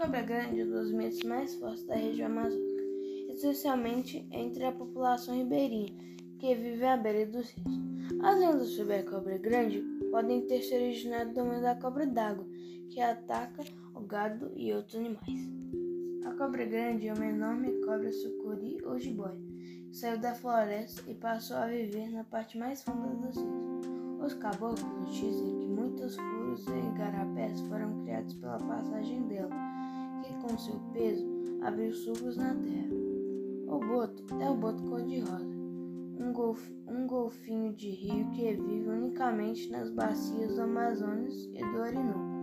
cobra grande é um dos mitos mais fortes da região amazônica, especialmente entre a população ribeirinha, que vive à beira dos rios. As lendas sobre a cobra grande podem ter se originado do meio da cobra d'água, que ataca o gado e outros animais. A cobra grande é uma enorme cobra sucuri ou jiboia, que saiu da floresta e passou a viver na parte mais funda dos rios. Os caboclos dizem que muitos furos e garapés foram seu peso abriu sulcos na terra. O boto é o boto cor-de-rosa, um, golf, um golfinho de rio que vive unicamente nas bacias do Amazonas e do Orinoco.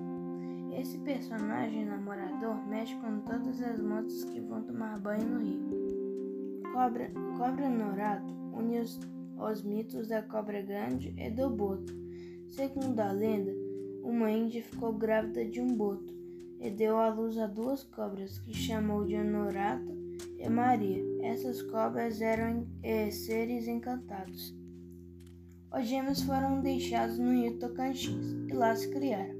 Esse personagem namorador mexe com todas as motos que vão tomar banho no rio. Cobra, cobra Norato une os, os mitos da cobra grande e do boto. Segundo a lenda, uma índia ficou grávida de um boto e deu à luz a duas cobras que chamou de Norato e Maria. Essas cobras eram eh, seres encantados. Os gêmeos foram deixados no rio Tocantins e lá se criaram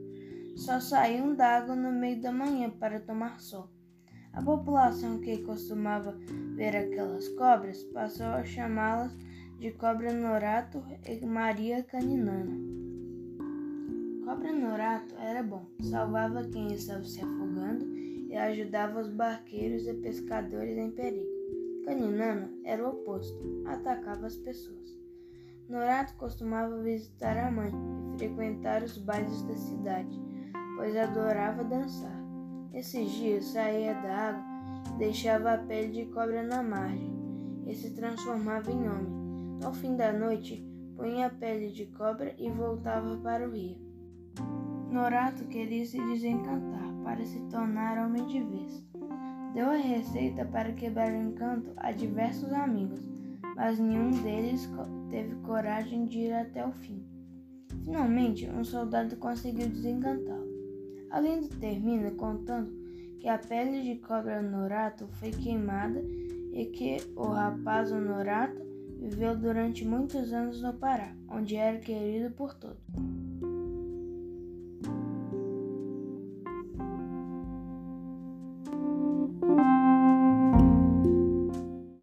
só saíam d'água no meio da manhã para tomar sol. A população que costumava ver aquelas cobras passou a chamá-las de cobra norato e Maria Caninana. Cobra norato era bom, salvava quem estava se afogando e ajudava os barqueiros e pescadores em perigo. Caninana era o oposto, atacava as pessoas. Norato costumava visitar a mãe e frequentar os bailes da cidade pois adorava dançar. Esses dias saía da água e deixava a pele de cobra na margem e se transformava em homem. No fim da noite, punha a pele de cobra e voltava para o rio. Norato queria se desencantar para se tornar homem de vez. Deu a receita para quebrar o encanto a diversos amigos, mas nenhum deles teve coragem de ir até o fim. Finalmente, um soldado conseguiu desencantá-lo. A lenda termina contando que a pele de cobra Norato foi queimada e que o rapaz Norato viveu durante muitos anos no Pará, onde era querido por todos.